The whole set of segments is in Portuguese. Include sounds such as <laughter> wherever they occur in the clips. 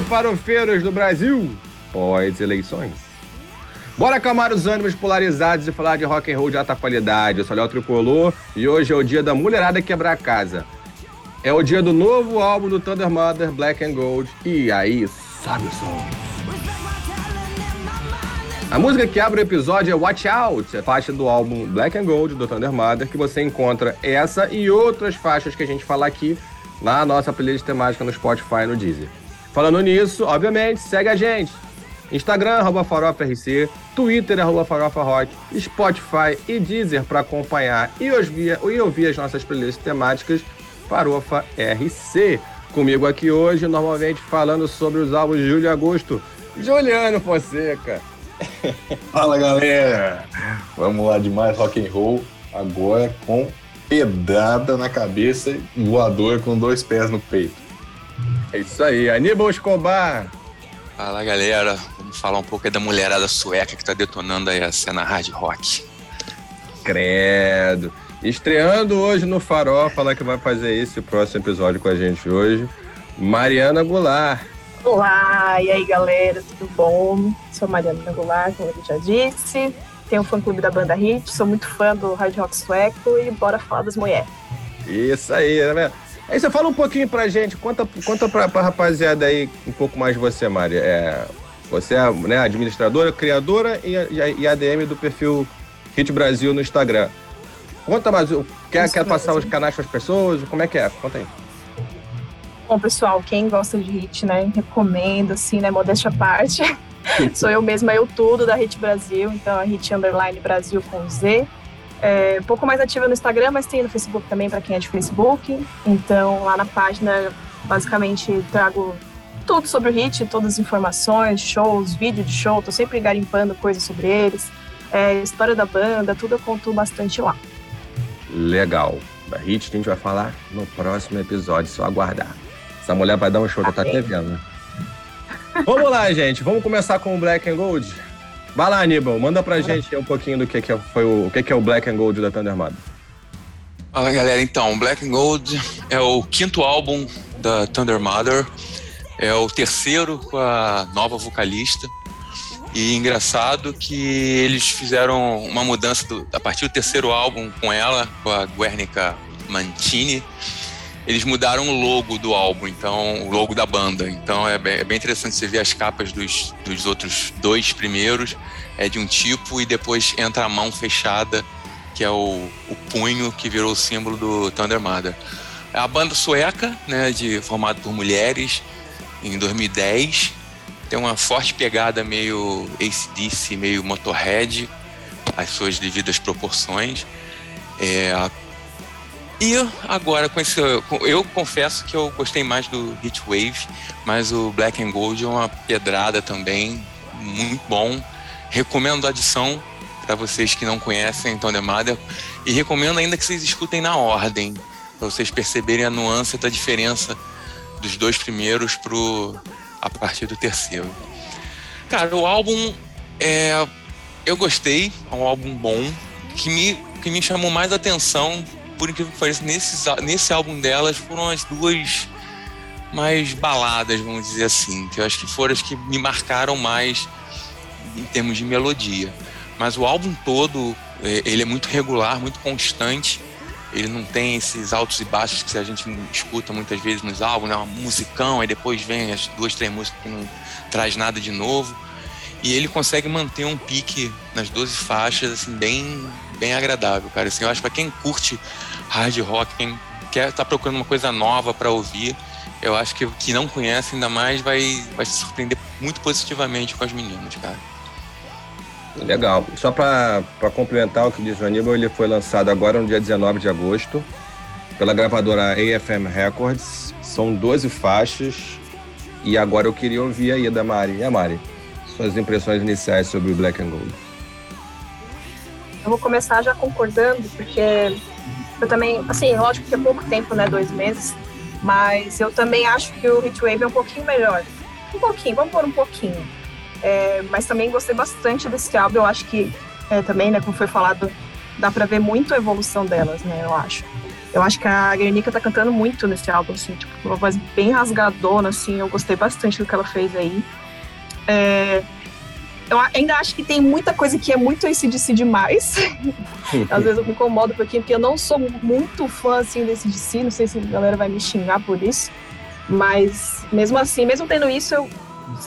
Alô, farofeiros do Brasil, pós-eleições. Bora acalmar os ânimos polarizados e falar de rock and roll de alta qualidade. Eu sou Léo Tricolor e hoje é o dia da mulherada quebrar a casa. É o dia do novo álbum do Thunder Mother, Black and Gold. E aí, sobe o som. A música que abre o episódio é Watch Out, a faixa do álbum Black and Gold do Thunder Mother, que você encontra essa e outras faixas que a gente fala aqui na nossa playlist temática no Spotify e no Deezer. Falando nisso, obviamente, segue a gente. Instagram, arroba FarofaRC, Twitter, arroba Farofa Rock, Spotify e Deezer para acompanhar e ouvir, as nossas playlists temáticas Farofa RC. Comigo aqui hoje, normalmente falando sobre os álbuns de julho e agosto, Juliano Fonseca. <laughs> Fala galera, vamos lá de mais rock and roll agora com pedrada na cabeça e voador com dois pés no peito. É isso aí, Aníbal Escobar. Fala galera, vamos falar um pouco da mulherada sueca que tá detonando aí a cena hard rock. Credo. Estreando hoje no Farol, falar que vai fazer esse próximo episódio com a gente hoje, Mariana Goulart. Olá, e aí galera, tudo bom? Sou Mariana Goulart, como ele já disse. Tenho um fã-clube da banda Hit, sou muito fã do hard rock sueco e bora falar das mulheres. Isso aí, né? Aí você fala um pouquinho pra gente, conta, conta pra, pra rapaziada aí um pouco mais de você, Mari. É, você é né, administradora, criadora e, e, e ADM do perfil Hit Brasil no Instagram. Conta mais, quer, quer passar os canais para as pessoas? Como é que é? Conta aí. Bom, pessoal, quem gosta de hit, né, recomendo, assim, né, modéstia à parte. <laughs> Sou eu mesma, eu tudo da Hit Brasil, então a Hit Underline Brasil com Z. É, um pouco mais ativa no Instagram, mas tem no Facebook também para quem é de Facebook. Então lá na página, basicamente, trago tudo sobre o Hit, todas as informações, shows, vídeo de show, tô sempre garimpando coisas sobre eles. É, história da banda, tudo eu conto bastante lá. Legal. Da Hit a gente vai falar no próximo episódio, só aguardar. Essa mulher vai dar um show, tá até vendo, né? Vamos lá, gente. Vamos começar com o Black and Gold. Vai lá, Aníbal. Manda pra gente um pouquinho do que, que, foi o, o que, que é o Black and Gold da Thunder Mother. Fala, galera. Então, Black and Gold é o quinto álbum da Thunder Mother. É o terceiro com a nova vocalista. E engraçado que eles fizeram uma mudança do, a partir do terceiro álbum com ela, com a Guernica Mantini eles mudaram o logo do álbum, então o logo da banda. Então é bem, é bem, interessante você ver as capas dos, dos outros dois primeiros é de um tipo e depois entra a mão fechada, que é o, o punho que virou o símbolo do Thunder Mother. É a banda sueca, né, de formada por mulheres, em 2010. Tem uma forte pegada meio ACDC, meio Motorhead, as suas devidas proporções. É, e agora, com esse, eu confesso que eu gostei mais do Hit Wave, mas o Black and Gold é uma pedrada também, muito bom. Recomendo a adição para vocês que não conhecem Tony Mother e recomendo ainda que vocês escutem na ordem, para vocês perceberem a nuance da diferença dos dois primeiros pro, a partir do terceiro. Cara, o álbum é, eu gostei, é um álbum bom que me, que me chamou mais atenção por incrível que pareça, nesse, nesse álbum delas foram as duas mais baladas, vamos dizer assim, que eu acho que foram as que me marcaram mais em termos de melodia. Mas o álbum todo, é, ele é muito regular, muito constante. Ele não tem esses altos e baixos que a gente escuta muitas vezes nos álbuns, né? Uma musicão, aí depois vem as duas, três músicas que não traz nada de novo. E ele consegue manter um pique nas 12 faixas, assim, bem, bem agradável, cara. Assim, eu acho que pra quem curte hard rock, quem quer tá procurando uma coisa nova para ouvir, eu acho que que não conhece ainda mais vai, vai se surpreender muito positivamente com as meninas, cara. Legal. Só para complementar o que diz o Aníbal, ele foi lançado agora no dia 19 de agosto pela gravadora AFM Records. São 12 faixas. E agora eu queria ouvir aí da Mari. E a Mari? Suas impressões iniciais sobre o Black and Gold. Eu vou começar já concordando, porque eu também, assim, lógico que é pouco tempo, né? Dois meses. Mas eu também acho que o Heatwave é um pouquinho melhor. Um pouquinho, vamos por um pouquinho. É, mas também gostei bastante desse álbum. Eu acho que é, também, né, como foi falado, dá pra ver muito a evolução delas, né, eu acho. Eu acho que a Guernica tá cantando muito nesse álbum, assim, tipo, uma voz bem rasgadona, assim, eu gostei bastante do que ela fez aí. É, eu ainda acho que tem muita coisa que é muito ACDC demais. <laughs> Às vezes eu me incomodo um pouquinho, porque eu não sou muito fã, assim, desse DC, não sei se a galera vai me xingar por isso, mas mesmo assim, mesmo tendo isso, eu,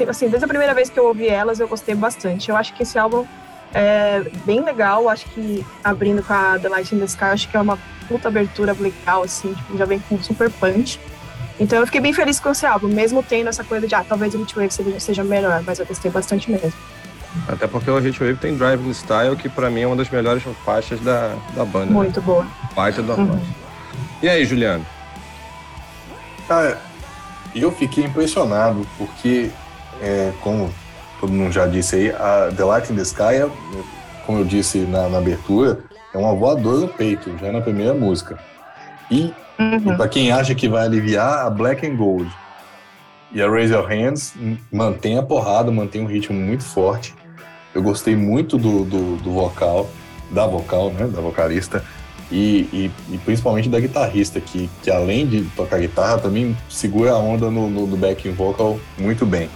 assim, desde a primeira vez que eu ouvi elas, eu gostei bastante. Eu acho que esse álbum é bem legal, acho que abrindo com a The Light in the Sky, acho que é uma puta abertura legal, assim, tipo, já vem com super punch. Então eu fiquei bem feliz com esse álbum, mesmo tendo essa coisa de, ah, talvez o seja, seja melhor, mas eu gostei bastante mesmo. Até porque o Heatwave tem Driving Style, que pra mim é uma das melhores faixas da, da banda. Né? Muito né? boa. Baita da uhum. E aí, Juliano? Cara, eu fiquei impressionado, porque, é, como todo mundo já disse aí, a The Light in the Sky, é, como eu disse na, na abertura, é uma voadora no peito, já na primeira música. E, uhum. e para quem acha que vai aliviar, a Black and Gold e a Raise Your Hands mantém a porrada, mantém um ritmo muito forte. Eu gostei muito do, do, do vocal, da vocal, né, da vocalista, e, e, e, principalmente da guitarrista, que, que além de tocar guitarra, também segura a onda no, no, no backing vocal muito bem.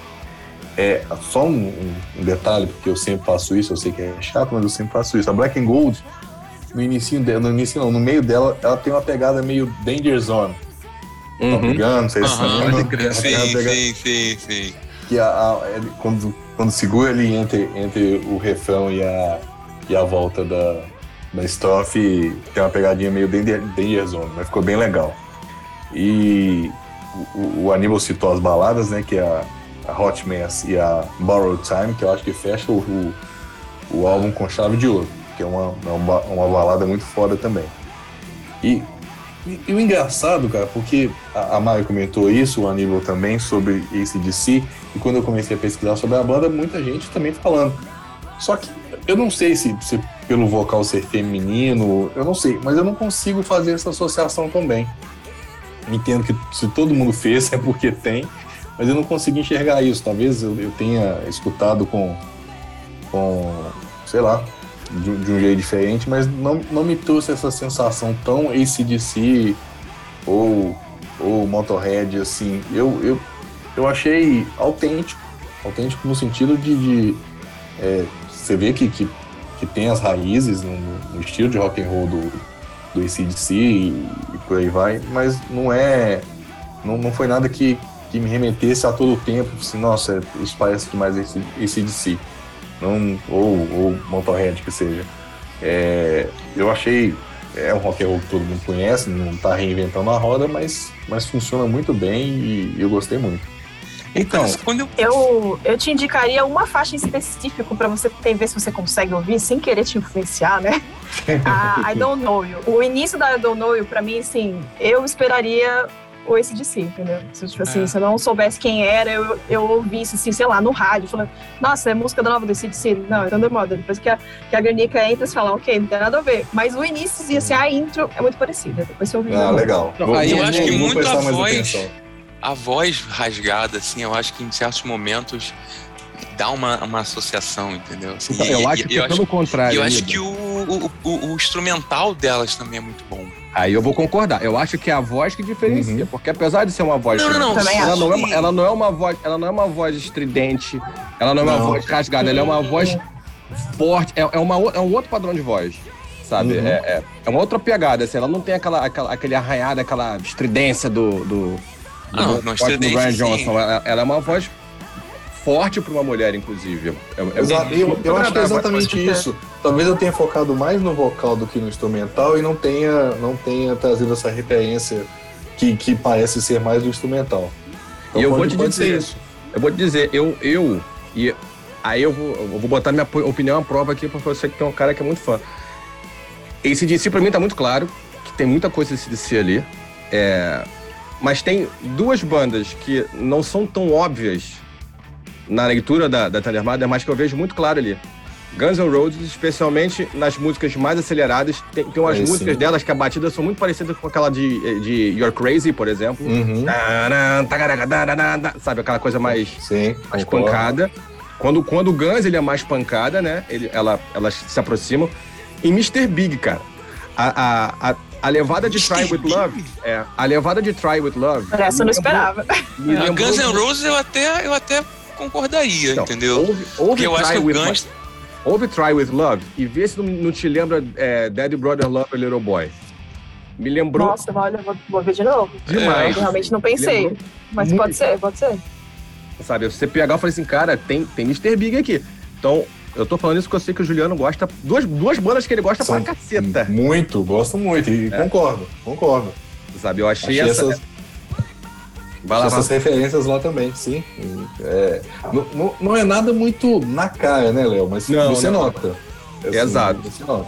É, só um, um, detalhe, porque eu sempre faço isso, eu sei que é chato, mas eu sempre faço isso. A Black and Gold, no início dela, no início não, no meio dela, ela tem uma pegada meio Danger Zone. Uhum. Top Gun, não sei se uhum. você sim, sim, sim, sim. Que a, a, ele, quando, quando segura ali entre, entre o refrão e a, e a volta da, da estrofe, tem uma pegadinha meio Danger, Zone, mas ficou bem legal. E o, o Aníbal citou as baladas, né, que é a a Hot Mess e a Borrowed Time, que eu acho que fecha o, o, o álbum com chave de ouro, que é uma, é uma, uma balada muito foda também. E, e, e, o engraçado, cara, porque a, a Mari comentou isso, o Aníbal também, sobre ACDC, e quando eu comecei a pesquisar sobre a banda, muita gente também falando. Só que eu não sei se, se pelo vocal ser feminino, eu não sei, mas eu não consigo fazer essa associação também. Entendo que se todo mundo fez <laughs> é porque tem, mas eu não consegui enxergar isso. Talvez eu, eu tenha escutado com, com sei lá, de, de, um jeito diferente, mas não, não me trouxe essa sensação tão ACDC ou, ou Motorhead, assim. Eu, eu, eu achei autêntico, autêntico no sentido de, de é, você vê que, que, que, tem as raízes no, no, estilo de rock and roll do, do ACDC e, e por aí vai, mas não é, não, não foi nada que, que me remetesse a todo o tempo, assim, nossa, isso parece demais esse. Não, ou, ou Motorhead que seja. É, eu achei, é um rock and roll que todo mundo conhece, não está reinventando a roda, mas, mas funciona muito bem e eu gostei muito. Então, eu... eu... eu te indicaria uma faixa específica para você ter, ver se você consegue ouvir sem querer te influenciar, né? a <laughs> I Don't Know You. O início da I Don't Know You, para mim, assim, eu esperaria o ACDC, entendeu? Se, tipo assim, é. se eu não soubesse quem era, eu, eu ouvisse, assim, sei lá, no rádio, falando, nossa, é música da nova do ACDC. Não, é Thunder Mother. Depois que a, que a Garnica entra, você fala, ok, não tem nada a ver. Mas o início, assim, a intro é muito parecida. Depois você ouve. Ah, legal. Não, aí eu acho que muito a voz, a voz rasgada, assim, eu acho que em certos momentos dá uma, uma associação, entendeu? Assim, então, eu acho que, pelo contrário. Eu acho que o, o, o, o instrumental delas também é muito bom. Aí eu vou concordar. Eu acho que é a voz que diferencia, uhum. porque apesar de ser uma voz, não, não, não, ela, não é, ela não é uma voz, ela não é uma voz estridente, ela não é uma voz rasgada, ela é uma voz forte, é, é, uma, é um outro padrão de voz, sabe? Uhum. É, é, é, uma outra pegada, assim, ela não tem aquela, aquela aquele arranhado, aquela estridência do do, do, não, do, Brian Johnson. Ela, ela é uma voz forte para uma mulher, inclusive. É, é Exato. Eu, eu acho que é exatamente isso. Talvez eu tenha focado mais no vocal do que no instrumental e não tenha, não tenha trazido essa referência que, que parece ser mais do instrumental. Então, e eu vou te dizer isso. Eu vou te dizer, eu, eu e aí eu vou, eu vou botar minha opinião à prova aqui para você que tem um cara que é muito fã. Esse DC para mim tá muito claro que tem muita coisa desse DC ali. É, mas tem duas bandas que não são tão óbvias na leitura da, da Thundermother, mas que eu vejo muito claro ali. Guns N' Roses, especialmente nas músicas mais aceleradas, tem, tem umas músicas sim. delas que a batida são muito parecidas com aquela de, de You're Crazy, por exemplo. Uhum. Sabe, aquela coisa mais, sim, mais pancada. Quando, quando o Guns ele é mais pancada, né? Ele, ela, elas se aproximam. em Mr. Big, cara. A, a, a, a levada de Try With Love. É, a levada de Try With Love. Essa eu não esperava. Ah, lembrou Guns N' Roses eu até, eu até concordaria, Não, entendeu? Ouve, ouve Porque eu acho Try que o With Guns. Ouve Try With Love e vê se não, não te lembra é, Daddy Brother Love Little Boy. Me lembrou Nossa, olha, eu vou, vou ver de novo. demais. Eu realmente não pensei. Lembrou Mas muito. pode ser, pode ser. Sabe, você pegar e falar assim, cara, tem, tem Mr. Big aqui. Então, eu tô falando isso porque eu sei que o Juliano gosta. Duas, duas bandas que ele gosta São pra caceta. Muito, gosto muito. E É. concordo, concordo. Sabe, eu achei, Achei essa. essas, Vai lá, essas referências lá também, sim. É, não, não- não é nada muito na cara, né, Léo? Mas Não, você não. nota. Assim, Exato. Você nota.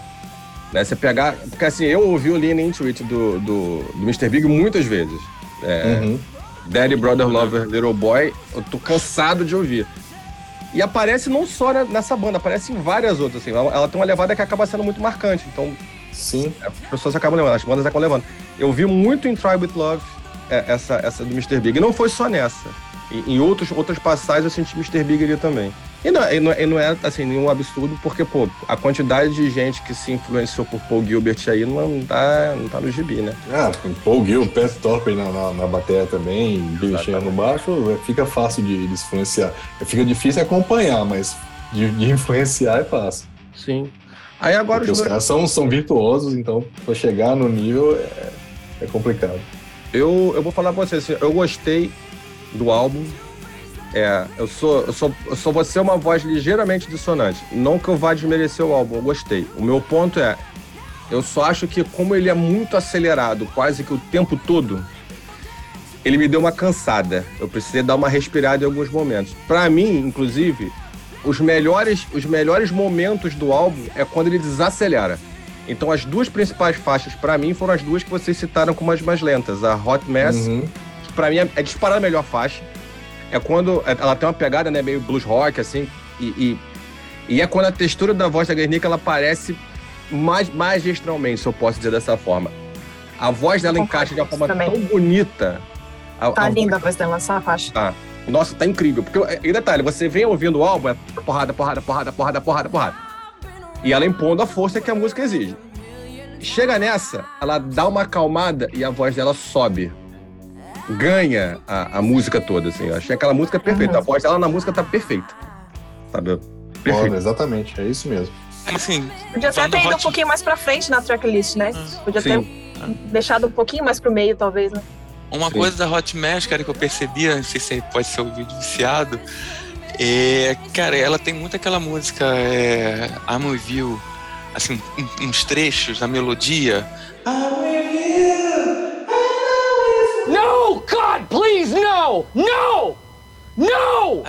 né? Você pegar. Porque assim, eu ouvi o Lean Into It do, do, do Mr. Big muitas vezes. É, Uhum. Daddy, Brother, Lover, Little Boy, eu tô cansado de ouvir. E aparece não só ne- nessa banda, aparece em várias outras, assim. Ela, ela tem uma levada que acaba sendo muito marcante. Então, Sim. as pessoas acabam levando, as bandas acabam levando. Eu vi muito em Try With Love é, essa, essa do Mr. Big. E não foi só nessa. Em, em outros, outras passagens eu senti Mr. Big ali também. E não, e não, e não é, assim, nenhum absurdo, porque, pô, a quantidade de gente que se influenciou por Paul Gilbert aí não tá, não tá no gibi, né? Ah, Paul Gill, Pat Topper na, na, na bateria também, Exatamente. Sheehan no baixo, é, fica fácil de, de influenciar. Fica difícil acompanhar, mas de, de influenciar é fácil. Sim. Aí agora Porque os os caras são, são virtuosos, então pra chegar no nível é, é complicado. Eu, eu vou falar pra você, assim, eu gostei do álbum. É, eu sou, eu sou, eu só vou ser uma voz ligeiramente dissonante. Não que eu vá desmerecer o álbum, eu gostei. O meu ponto é, eu só acho que como ele é muito acelerado, quase que o tempo todo, ele me deu uma cansada. Eu precisei dar uma respirada em alguns momentos. Pra mim, inclusive, os melhores, os melhores momentos do álbum é quando ele desacelera. Então as duas principais faixas pra mim foram as duas que vocês citaram como as mais lentas, a Hot Mess Uhum. pra mim é, é disparada a melhor faixa. É quando é- ela tem uma pegada, né, meio blues rock, assim, e, e, e é quando a textura da voz da Guernica, ela aparece mais, magistralmente, se eu posso dizer dessa forma. A voz dela encaixa de uma forma também. tão bonita. A- Tá a linda a voz dela, essa faixa. Tá. Nossa, tá incrível. Porque, e detalhe, você vem ouvindo o álbum, é porrada, porrada, porrada, porrada, porrada, porrada. E ela impondo a força que a música exige. Chega nessa, ela dá uma acalmada e a voz dela sobe. Ganha a, a música toda, assim. Eu achei aquela música perfeita. A voz dela na música tá perfeita. Sabe? Olha, Perfeito. exatamente, é isso mesmo. Assim, Podia até ter ido um pouquinho mais pra frente na tracklist, né? Podia Sim. ter deixado um pouquinho mais pro meio, talvez, né? Uma Sim. coisa da Hot Mesh, cara, que eu percebia, não sei se pode ser o vídeo viciado, é, cara, ela tem muito aquela música é, I'm With You, assim, um- uns trechos da melodia. No!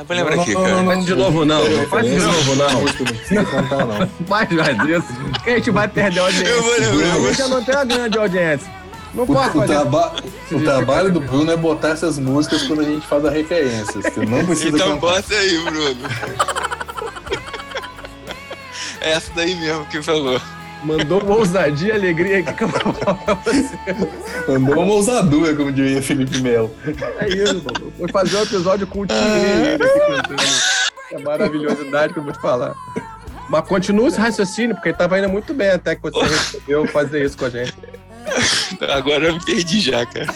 Ah, vou lembrar aqui, Não, cara. não, não, Faz de novo, não. Não faz de novo, não. Não precisa cantar, não. Faz mais isso. Que a gente vai perder a audiência. Eu vou lembrar, eu A vou- gente já não tem uma grande audiência. Não O, pode o fazer. traba- o trabalho do Bruno é botar essas músicas quando a gente faz a referência. Você não <laughs> precisa Então cantar. bota aí, Bruno. <laughs> É essa daí mesmo que falou. Mandou uma ousadia e alegria aqui que eu vou falar pra você. Andou uma ousadura, como diria Felipe Melo. É isso, mano. Foi fazer um episódio com o Tigre ele aqui cantando. É maravilhosidade que eu vou te falar. Mas continua esse raciocínio, porque ele tava indo muito bem até que você resolveu fazer isso com a gente. Agora eu me perdi já, cara.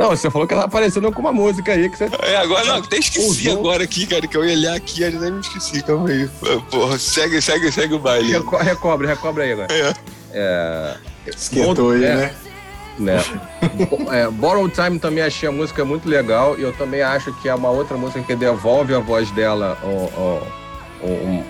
Não, você falou que ela apareceu com uma música aí que você. É, agora não, até esqueci Usou. agora aqui, cara, que eu ia olhar aqui, eu nem me esqueci, calma aí. Porra, segue, segue, segue o baile. Reco recobre, recobre aí agora. É. É. Esquentou aí, É. né? né? É, Borrow Time também achei a música muito legal e eu também acho que é uma outra música que devolve a voz dela o, o, o,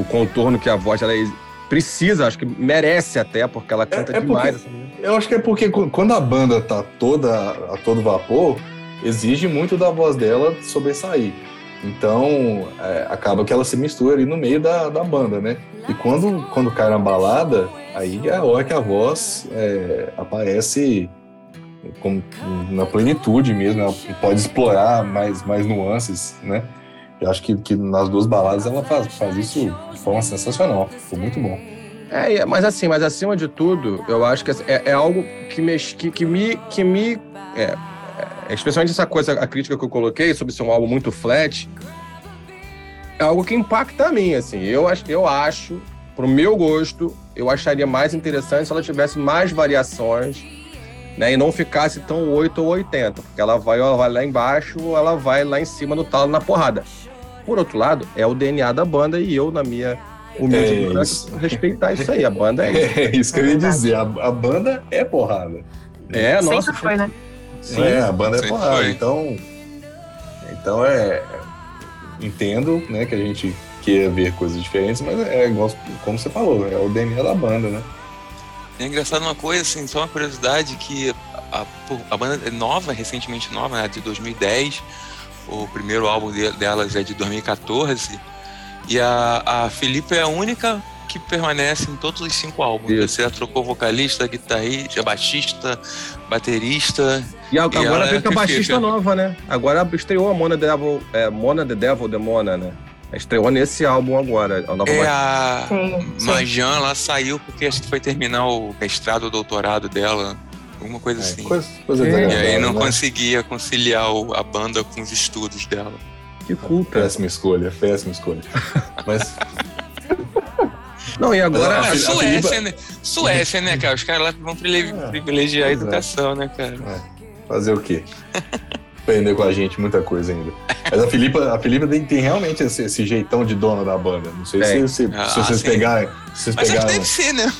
o contorno que a voz dela ex- precisa, acho que merece até, porque ela canta é demais. porque-. Eu acho que é porque qu- quando a banda tá toda a todo vapor, exige muito da voz dela sobressair. Então, é, acaba que ela se mistura ali no meio da, da banda, né? E quando, quando cai na balada, aí é a hora que a voz é, aparece com- na plenitude mesmo, ela pode explorar mais, mais nuances, né? Eu acho que, que nas duas baladas ela faz, faz isso de forma sensacional. Ficou muito bom. É, é, mas assim, mas acima de tudo, eu acho que é, é algo que me, que, que me, que me é, é, especialmente essa coisa, a crítica que eu coloquei sobre ser um álbum muito flat, é algo que impacta a mim, assim. Eu acho, eu acho pro meu gosto, eu acharia mais interessante se ela tivesse mais variações, né? E não ficasse tão 8 ou 80. Porque ela vai, ela vai lá embaixo ou ela vai lá em cima do talo na porrada. Por outro lado, é o DNA da banda e eu, na minha humilde É isso. respeitar isso aí. A banda é <laughs> isso. É isso que eu ia dizer. A, a banda é porrada. É, nossa. Sempre foi, né? Sim. É, a banda é Sempre porrada. foi. Então, então é. Entendo, né, que a gente queira ver coisas diferentes, mas é igual como você falou, é o DNA da banda, né? É engraçado uma coisa, assim, só uma curiosidade, que a, a banda é nova, recentemente nova, né, de 2010, o primeiro álbum de- delas é de 2014, e a, a Felipe é a única que permanece em todos os cinco álbuns. Isso. Você já trocou vocalista, guitarrista, baixista, baterista. E a- agora veio com a baixista fica. nova, né? Agora estreou a Mona the Devil, é, Mona the Devil, Demona, né? Estreou nesse álbum agora, a nova É baixista. a. Majan, lá saiu porque acho que foi terminar o mestrado, o doutorado dela, alguma coisa É, assim. coisa, coisa É. E aí não né? conseguia conciliar o- a banda com os estudos dela. Que culta. Péssima escolha, péssima escolha. <laughs> Mas Não, e agora. Ah, a a Suécia, Filipa- né? Suécia, né, cara? Os caras lá vão É, privilegiar a pois é. educação, né, cara? fazer o quê? Aprender com a gente muita coisa ainda. Mas a Filipa, a Filipa tem, tem realmente esse, esse jeitão de dona da banda. Não sei se, se, Ah, se vocês sim. pegarem. Se vocês Mas acho que pegaram. deve ser, né?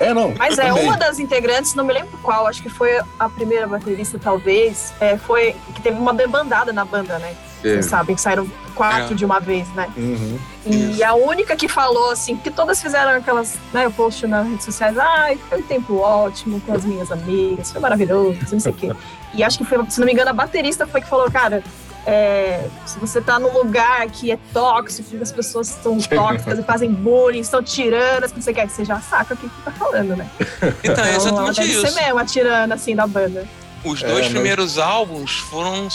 É, não. Mas é também. uma das integrantes, não me lembro qual, acho que foi a primeira baterista, talvez, é, foi que teve uma debandada na banda, né? Vocês sabem que saíram quatro É. de uma vez, né? Uhum. E Isso. a única que falou, assim, que todas fizeram aquelas, né, post nas redes sociais, ai, foi um tempo ótimo com as minhas amigas, foi maravilhoso, não sei o quê. E acho que foi, se não me engano, a baterista foi que falou, cara, é, se você tá num lugar que é tóxico, que as pessoas são <laughs> tóxicas e fazem bullying, estão tiranas, que não sei o que, você já saca o que que tá falando, né? Então, é ela exatamente deve isso. ser mesmo a tirana, assim, da banda. Os É, dois mas- primeiros álbuns foram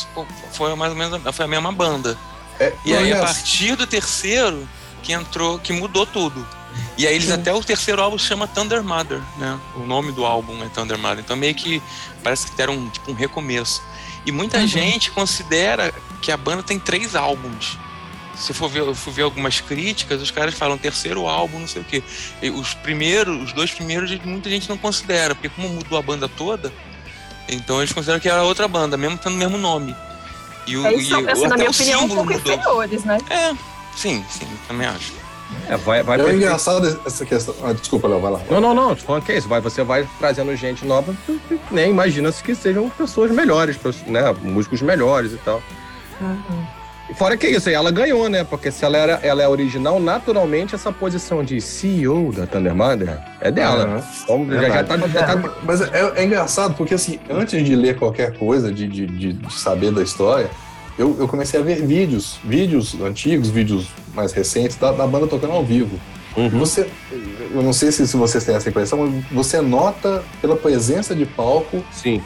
foi mais ou menos foi a mesma banda. É, E aí, a aliás, partir do terceiro, que entrou, que mudou tudo. E aí eles até o terceiro álbum chama Thunder Mother, né? O nome do álbum é Thunder Mother. Então meio que parece que deram um, tipo, um recomeço. E muita Uhum. gente considera que a banda tem três álbuns. Se for ver, eu fui ver algumas críticas, os caras falam terceiro álbum, não sei o quê. E os primeiros, os dois primeiros, muita gente não considera, porque como mudou a banda toda, então eles consideram que era outra banda, mesmo tendo o mesmo nome. E o, É isso, e, assim, na minha o opinião, um símbolo pouco mudou. inferiores, né? É, sim, sim, também acho. É, vai, vai É engraçado essa questão. Ah, desculpa, Léo, vai lá. Não, não, não. Falando que é isso. Vai, você vai trazendo gente nova, nem imagina-se que sejam pessoas melhores, né? Músicos melhores e tal. E fora que isso aí, ela ganhou, né? Porque se ela, era, ela é original, naturalmente essa posição de CEO da Thunder Mother é dela. Aham. Então já, já tá, já tá- Mas é, é engraçado porque, assim, antes de ler qualquer coisa, de, de, de- de saber da história, eu, eu comecei a ver vídeos, vídeos antigos, vídeos mais recentes da, da banda tocando ao vivo. Uhum. Você, eu não sei se, se vocês têm essa impressão, mas você nota pela presença de palco Sim.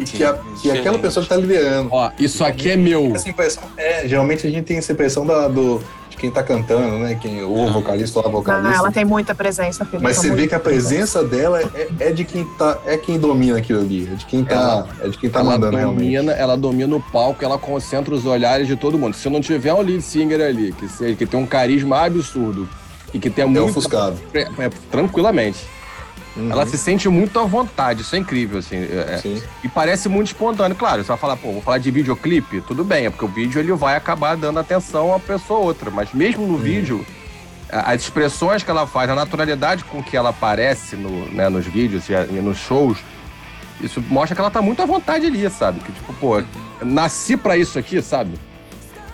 Que, a- que aquela pessoa está liderando. Ó, isso aqui é meu. Essa impressão, é, geralmente a gente tem essa impressão da, do, de quem tá cantando, né? Quem, ou o vocalista ou a Não, vocalista. ela tem muita presença, Felipe. Mas você vê que a presença dela é, é de quem tá, é quem domina aquilo ali, é de quem tá, é de quem tá ela mandando realmente. domina, ela domina o palco, ela concentra os olhares de todo mundo. Se não tiver um lead singer ali, que, que tem um carisma absurdo e que tem É muito. ofuscado. É, é, tranquilamente. Uhum, Ela se sente muito à vontade, isso é incrível, assim. é- é. sim. E parece muito espontâneo. Claro, você vai falar, pô, vou falar de videoclipe, tudo bem, é porque o vídeo ele vai acabar dando atenção a pessoa ou outra. Mas mesmo no vídeo, a- as expressões que ela faz, a naturalidade com que ela aparece no, né, nos vídeos e, nos shows, isso mostra que ela tá muito à vontade ali, sabe? Que tipo, pô, nasci pra isso aqui, sabe?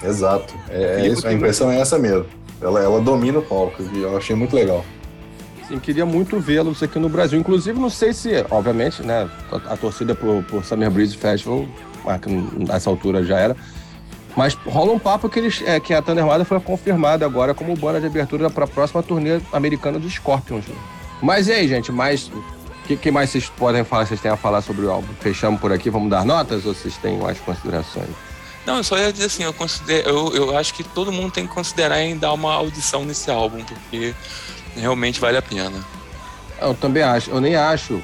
Exato. É, é isso, a impressão é essa mesmo. Ela, ela domina o palco e eu achei muito legal. Queria muito vê-los aqui no Brasil. Inclusive, não sei se, obviamente, né, a, a torcida pro, pro Summer Breeze Festival, nessa altura já era. Mas rola um papo que, eles, é, que a Thunder Mother foi confirmada agora como banda de abertura para a próxima turnê americana dos Scorpions. né? Mas e aí, gente? Mais, o que, que mais vocês podem falar, vocês têm a falar sobre o álbum? Fechamos por aqui, vamos dar notas ou vocês têm mais considerações? Não, eu só ia dizer assim, eu, considero, eu, eu acho que todo mundo tem que considerar em dar uma audição nesse álbum, porque realmente vale a pena. Eu também acho. Eu nem acho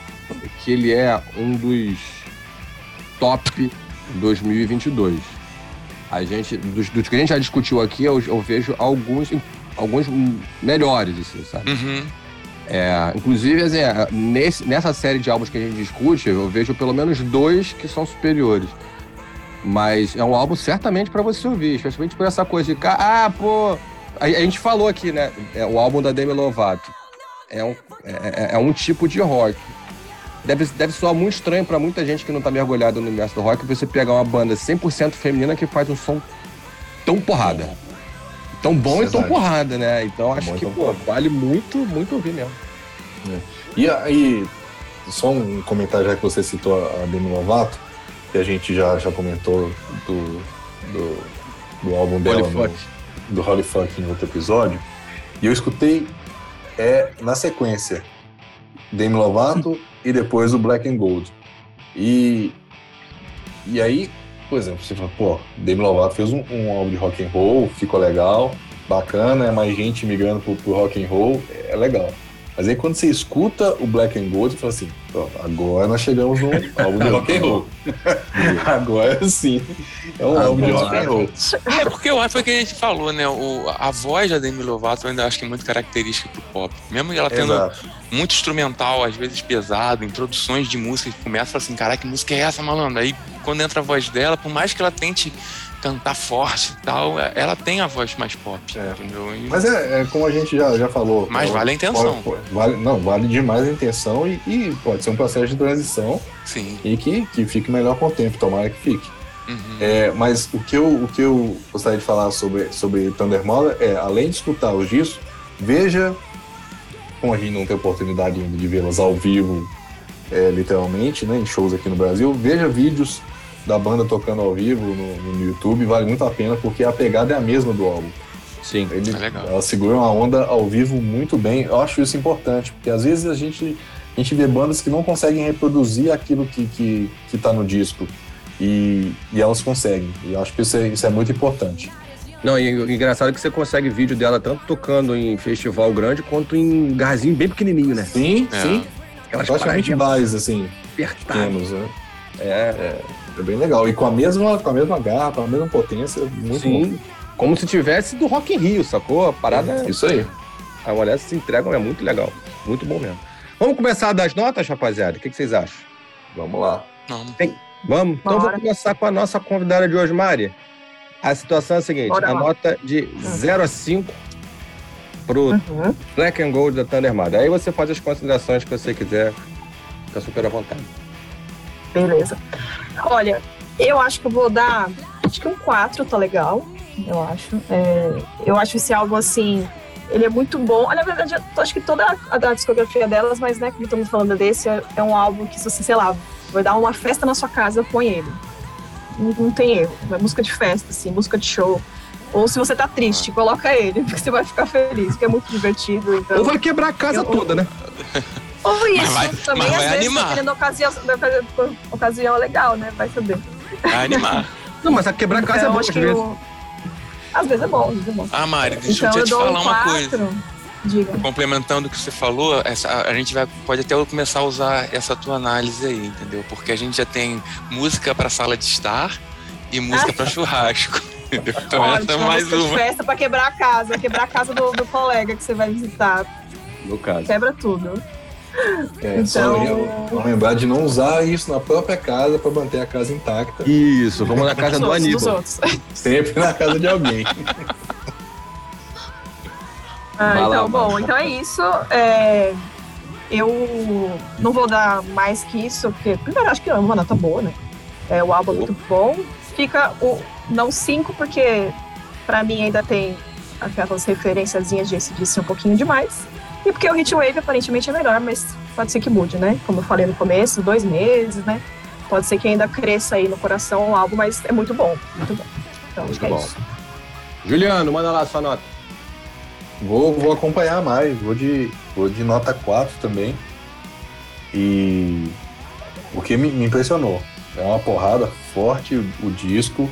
que ele é um dos top 2022. A gente, dos, dos que a gente já discutiu aqui, eu, eu vejo alguns. alguns melhores, assim, sabe? Uhum. É, inclusive, assim, é, nesse, nessa série de álbuns que a gente discute, eu vejo pelo menos dois que são superiores. Mas é um álbum certamente para você ouvir, especialmente por essa coisa de, ah, pô. A, a gente falou aqui, né? É o álbum da Demi Lovato. É um, é, é, é um tipo de rock. Deve, deve soar muito estranho para muita gente que não tá mergulhado no universo do rock você pegar uma banda 100% feminina que faz um som tão porrada. Tão bom e tão porrada, né? Então acho que pô, vale muito, muito ouvir mesmo. É. E aí, só um comentário já que você citou a Demi Lovato que a gente já, já comentou do, do, do álbum dela, Holy no, do Holy Fuck em outro episódio. E eu escutei é, na sequência Demi Lovato e depois o Black and Gold. E, e aí, por exemplo, você fala, pô, Demi Lovato fez um, um álbum de rock and roll, ficou legal, bacana, é mais gente migrando pro, pro rock and roll, é legal. Mas aí quando você escuta o Black and Gold, você fala assim, agora nós chegamos no álbum de rock and roll. <laughs> agora sim, é um álbum de rock and roll. É porque eu acho foi o que a gente falou, né? O, a voz da Demi Lovato eu ainda acho que é muito característica pro pop. Mesmo ela tendo Exato. muito instrumental, às vezes pesado, introduções de música que começa assim, caraca, que música é essa, malandro? Aí quando entra a voz dela, por mais que ela tente cantar forte e tal, é, ela tem a voz mais pop, é. entendeu? E... Mas é, é, como a gente já, já falou. Mas vale a intenção. Pode, vale, não, vale demais a intenção e, e, pode ser um processo de transição. Sim. E que, que fique melhor com o tempo, tomara que fique. Uhum. É, mas o que, eu, o que eu gostaria de falar sobre, sobre Thunder Mother é, além de escutar os discos, veja, como a gente não tem oportunidade ainda de vê-las ao vivo, é, literalmente, né, em shows aqui no Brasil, veja vídeos da banda tocando ao vivo no, no, YouTube vale muito a pena porque a pegada é a mesma do álbum. Sim, Ele, é legal. Ela segura uma onda ao vivo muito bem. Eu acho isso importante, porque às vezes a gente, a gente vê bandas que não conseguem reproduzir aquilo que, que, que tá no disco. E, e elas conseguem. E eu acho que isso é, isso é muito importante. Não, e o engraçado é que você consegue vídeo dela tanto tocando em festival grande quanto em garzinho bem pequenininho, né? Sim, é. sim. Aquelas Praticamente bares, assim, apertados. pequenos, né? É, é. É bem legal. E com a mesma, com a mesma garra, com a mesma potência, muito Sim. Bom. Como se tivesse do Rock in Rio, sacou? A parada é, Isso aí. A mulher se entregam, é muito legal. Muito bom mesmo. Vamos começar das notas, rapaziada? O que, que vocês acham? Vamos lá. Tem... Vamos? Então vamos começar com a nossa convidada de hoje, Mari. A situação é a seguinte: Bora a lá. nota de 0 a 5 pro uhum. Black and Gold da Thunder Mother. Aí você faz as considerações que você quiser. Fica super à vontade. Beleza. Olha, eu acho que eu vou dar. Acho que um 4 tá legal. Eu acho. É, eu acho esse álbum assim. Ele é muito bom. Na verdade, eu acho que toda a, a discografia delas, mas né, como estamos falando desse, é, é, um álbum que, se você, sei lá, vai dar uma festa na sua casa, põe ele. Não, não tem erro. É música de festa, assim, música de show. Ou se você tá triste, coloca ele, <laughs> porque você vai ficar feliz, porque é muito divertido. Então, Ou vai quebrar a casa eu, toda, né? <laughs> Ou isso vai, também, às vezes, animar. querendo ocasião, ocasião legal, né? Vai saber. Vai animar. Não, mas a quebrar então, casa é bom às vezes. Eu... Às vezes é bom, às vezes é bom. Ah, Mari, deixa então, eu te eu falar um uma coisa. Diga. Complementando o que você falou, essa, a gente vai, pode até começar a usar essa tua análise aí, entendeu? Porque a gente já tem música para sala de estar e música para <laughs> churrasco. Então Ótimo, essa é mais uma. festa para quebrar a casa, quebrar a casa do, do colega que você vai visitar. No caso. Quebra tudo. É, então... só lembrar de não usar isso na própria casa para manter a casa intacta. Isso, vamos na casa do Aníbal. Sempre na casa de alguém. Ah, então, bom, então é isso. É, eu não vou dar mais que isso, porque primeiro acho que é uma nota boa, né? É, o álbum é muito bom. Fica o não 5, porque para mim ainda tem aquelas referenciazinhas de disse um pouquinho demais. E porque o Heatwave aparentemente é melhor, mas pode ser que mude, né? Como eu falei no começo, dois meses, né? Pode ser que ainda cresça aí no coração o álbum, mas é muito bom, muito bom. Então, muito é bom. isso. Juliano, manda lá sua nota. Vou, vou acompanhar mais, vou de, vou de nota 4 também. E o que me, me impressionou é uma porrada forte o, o disco.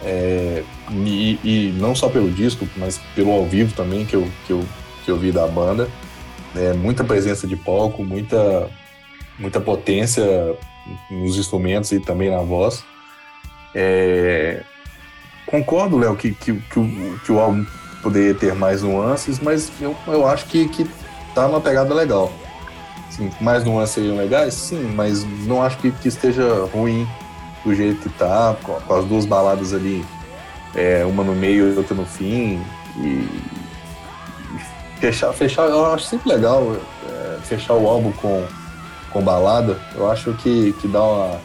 É, e, e, não só pelo disco, mas pelo ao vivo também que eu, que eu, que eu vi da banda é, muita presença de palco, muita, muita potência nos instrumentos e também na voz. É, concordo, Léo, que, que, que, o, que o álbum poderia ter mais nuances, mas eu, eu acho que, que tá uma pegada legal. Sim, mais nuances seriam legais? Sim, mas não acho que, que esteja ruim do jeito que tá, com, com as duas baladas ali, é, uma no meio e outra no fim. E fechar, fechar, eu acho sempre legal é, fechar o álbum com, com balada. Eu acho que, que dá, uma,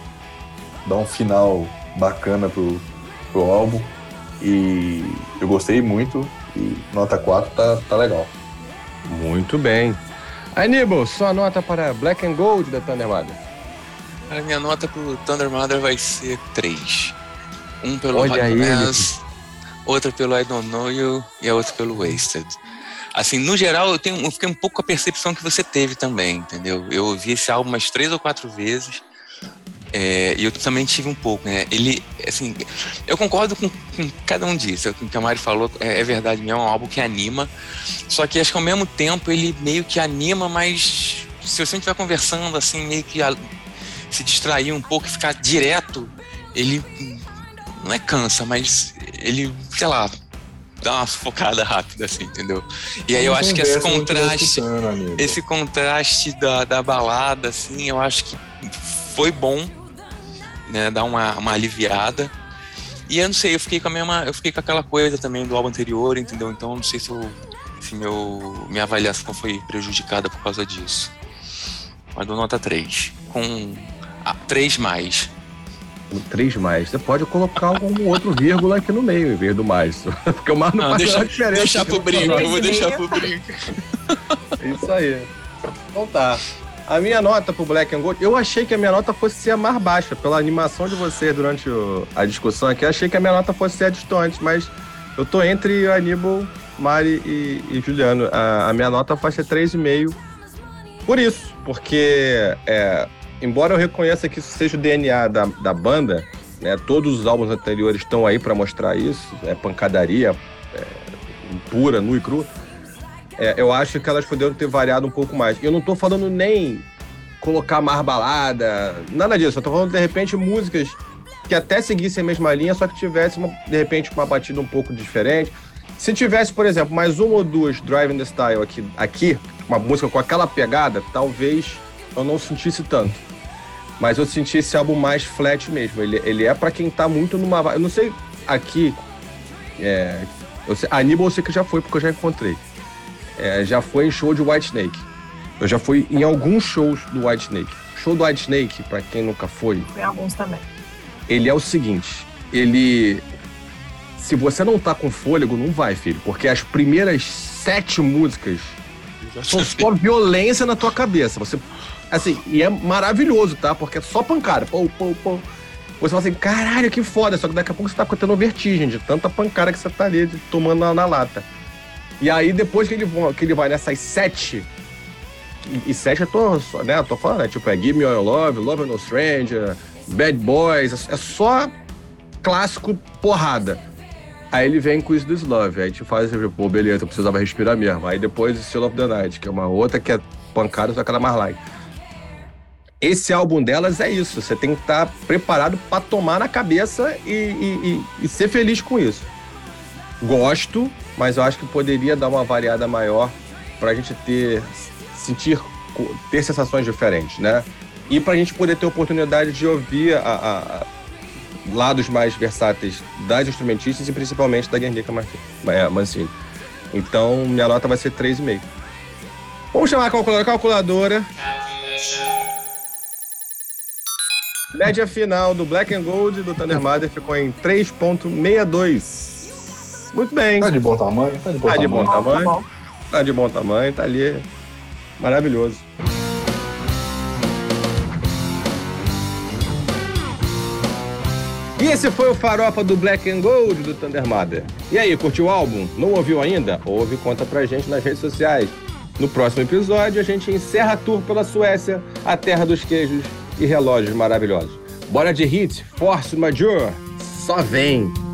dá um final bacana pro, pro álbum. E eu gostei muito. E nota 4 tá, tá legal. Muito bem. Aníbal, sua nota para Black and Gold da Thunder Mother? A minha nota pro Thunder Mother vai ser 3. Um pelo Olha outra pelo I Don't Know You e a outra pelo Wasted. Assim, no geral, eu, tenho, eu fiquei um pouco com a percepção que você teve também, entendeu? Eu ouvi esse álbum umas três ou quatro vezes. é, e eu também tive um pouco, né? Ele, assim, eu concordo com, com cada um disso. O que a Mari falou é, é verdade mesmo, é um álbum que anima. Só que acho que ao mesmo tempo ele meio que anima, mas se você estiver conversando, assim, meio que a- se distrair um pouco e ficar direto, ele hum, não é cansa, mas ele, sei lá, dá uma sufocada rápida, assim, entendeu? E aí eu acho que esse contraste esse contraste da, da balada, assim, eu acho que foi bom, né? Dar uma, uma aliviada. E eu não sei, eu fiquei com a mesma. Eu fiquei com aquela coisa também do álbum anterior, entendeu? Então não sei se, eu, se meu, minha avaliação foi prejudicada por causa disso. Mas dou nota 3. Com ah, 3 mais. Três mais. Você pode colocar algum outro vírgula aqui no meio, em vez do mais. <laughs> Porque o mais não, Não, faz deixa, a diferença. deixa pro brinco, eu vou deixar pro brinco. <laughs> Isso aí. Então tá. A minha nota pro Black and Gold, eu achei que a minha nota fosse ser a mais baixa. Pela animação de vocês durante o- a discussão aqui, eu achei que a minha nota fosse ser a distante, mas eu tô entre Aníbal, Mari e, e Juliano. A, a minha nota vai ser 3,5. Por isso, porque é, embora eu reconheça que isso seja o DNA da, da banda, né, todos os álbuns anteriores estão aí para mostrar isso, é pancadaria é, pura, nua e crua. É, eu acho que elas poderiam ter variado um pouco mais. Eu não tô falando nem colocar mais balada, nada disso. Eu tô falando, de repente, músicas que até seguissem a mesma linha, só que tivesse, uma, de repente, uma batida um pouco diferente. Se tivesse, por exemplo, mais uma ou duas Driving the Style aqui, aqui, uma música com aquela pegada, talvez eu não sentisse tanto. Mas eu senti esse álbum mais flat mesmo. Ele, ele é pra quem tá muito numa. Eu não sei aqui. É, eu sei, Aníbal eu sei que já foi, porque eu já encontrei. É, já foi em show de White Snake. Eu já fui em alguns shows do White Snake. Show do White Snake, pra quem nunca foi, Tem alguns também. ele é o seguinte: ele. Se você não tá com fôlego, não vai, filho. Porque as primeiras sete músicas só violência na tua cabeça. Você. Assim, e é maravilhoso, tá? Porque é só pancada. Pô, pô, pô. Você fala assim, caralho, que foda. Só que daqui a pouco você tá tendo vertigem de tanta pancada que você tá ali tomando na, na lata. E aí, depois que ele, que ele vai nessas sete. E, e sete eu tô, né? Eu tô falando, né? Tipo, é Give Me All Your Love, Love No Stranger, Bad Boys. É, é só clássico porrada. Aí ele vem com isso do Love. Aí a gente faz assim, pô, beleza, eu precisava respirar mesmo. Aí depois o Still of the Night, que é uma outra que é pancada, só que ela é mais light. Esse álbum delas é isso. Você tem que estar preparado pra tomar na cabeça e, e- e- e ser feliz com isso. Gosto, mas eu acho que poderia dar uma variada maior pra gente ter sentir ter sensações diferentes, né? E pra gente poder ter oportunidade de ouvir a- a- a- lados mais versáteis das instrumentistas e principalmente da Guernica é, Mancini. Então, minha nota vai ser 3,5. Vamos chamar a calculadora. Calculadora. Média final do Black and Gold do Thunder Mother ficou em 3,62. Muito bem. Tá de bom tamanho? Tá de bom Tá de tamanho. bom Tá tamanho. bom. Tá de bom tamanho, tá ali. Maravilhoso. Esse foi o farofa do Black and Gold do Thunder Mother. E aí, curtiu o álbum? Não ouviu ainda? Ouve e conta pra gente nas redes sociais. No próximo episódio, a gente encerra a tour pela Suécia, a terra dos queijos e relógios maravilhosos. Bora de hit, Force Major, só vem!